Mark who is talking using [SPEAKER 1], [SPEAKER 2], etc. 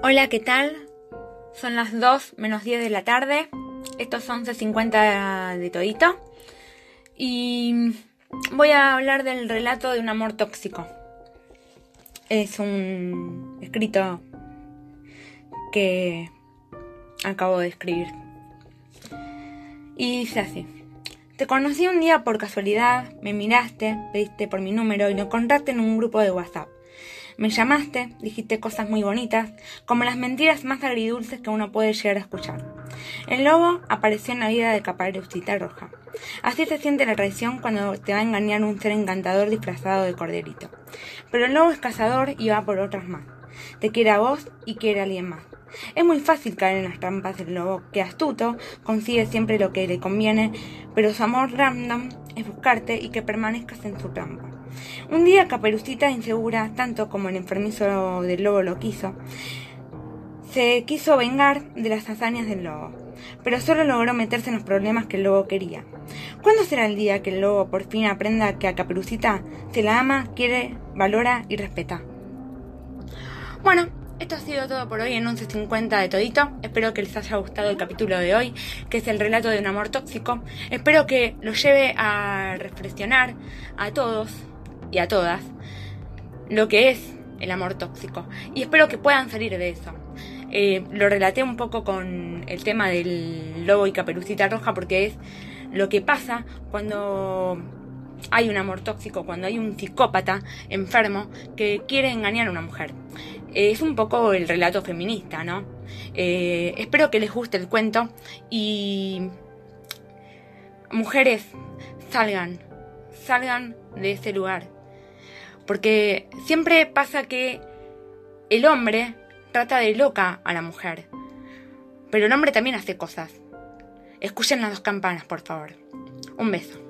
[SPEAKER 1] Hola, ¿qué tal? Son las 2 menos 10 de la tarde. Estos son 11.50 de todito. Y voy a hablar del relato de un amor tóxico. Es un escrito que acabo de escribir. Y dice así. Te conocí un día por casualidad, me miraste, pediste por mi número y lo encontraste en un grupo de WhatsApp. Me llamaste, dijiste cosas muy bonitas, como las mentiras más agridulces que uno puede llegar a escuchar. El lobo apareció en la vida de Caparucita Roja. Así se siente la traición cuando te va a engañar un ser encantador disfrazado de corderito. Pero el lobo es cazador y va por otras más. Te quiere a vos y quiere a alguien más. Es muy fácil caer en las trampas del lobo, que astuto consigue siempre lo que le conviene, pero su amor random es buscarte y que permanezcas en su trampa. Un día Caperucita, insegura tanto como el enfermizo del lobo lo quiso, se quiso vengar de las hazañas del lobo, pero solo logró meterse en los problemas que el lobo quería. ¿Cuándo será el día que el lobo por fin aprenda que a Caperucita se la ama, quiere, valora y respeta? Bueno, esto ha sido todo por hoy en 11.50 de Todito. Espero que les haya gustado el capítulo de hoy, que es el relato de un amor tóxico. Espero que los lleve a reflexionar a todos y a todas lo que es el amor tóxico. Y espero que puedan salir de eso. Eh, lo relaté un poco con el tema del lobo y caperucita roja porque es lo que pasa cuando hay un amor tóxico, cuando hay un psicópata enfermo que quiere engañar a una mujer. Es un poco el relato feminista, ¿no? Eh, espero que les guste el cuento y mujeres salgan, salgan de ese lugar. Porque siempre pasa que el hombre trata de loca a la mujer, pero el hombre también hace cosas. Escuchen las dos campanas, por favor. Un beso.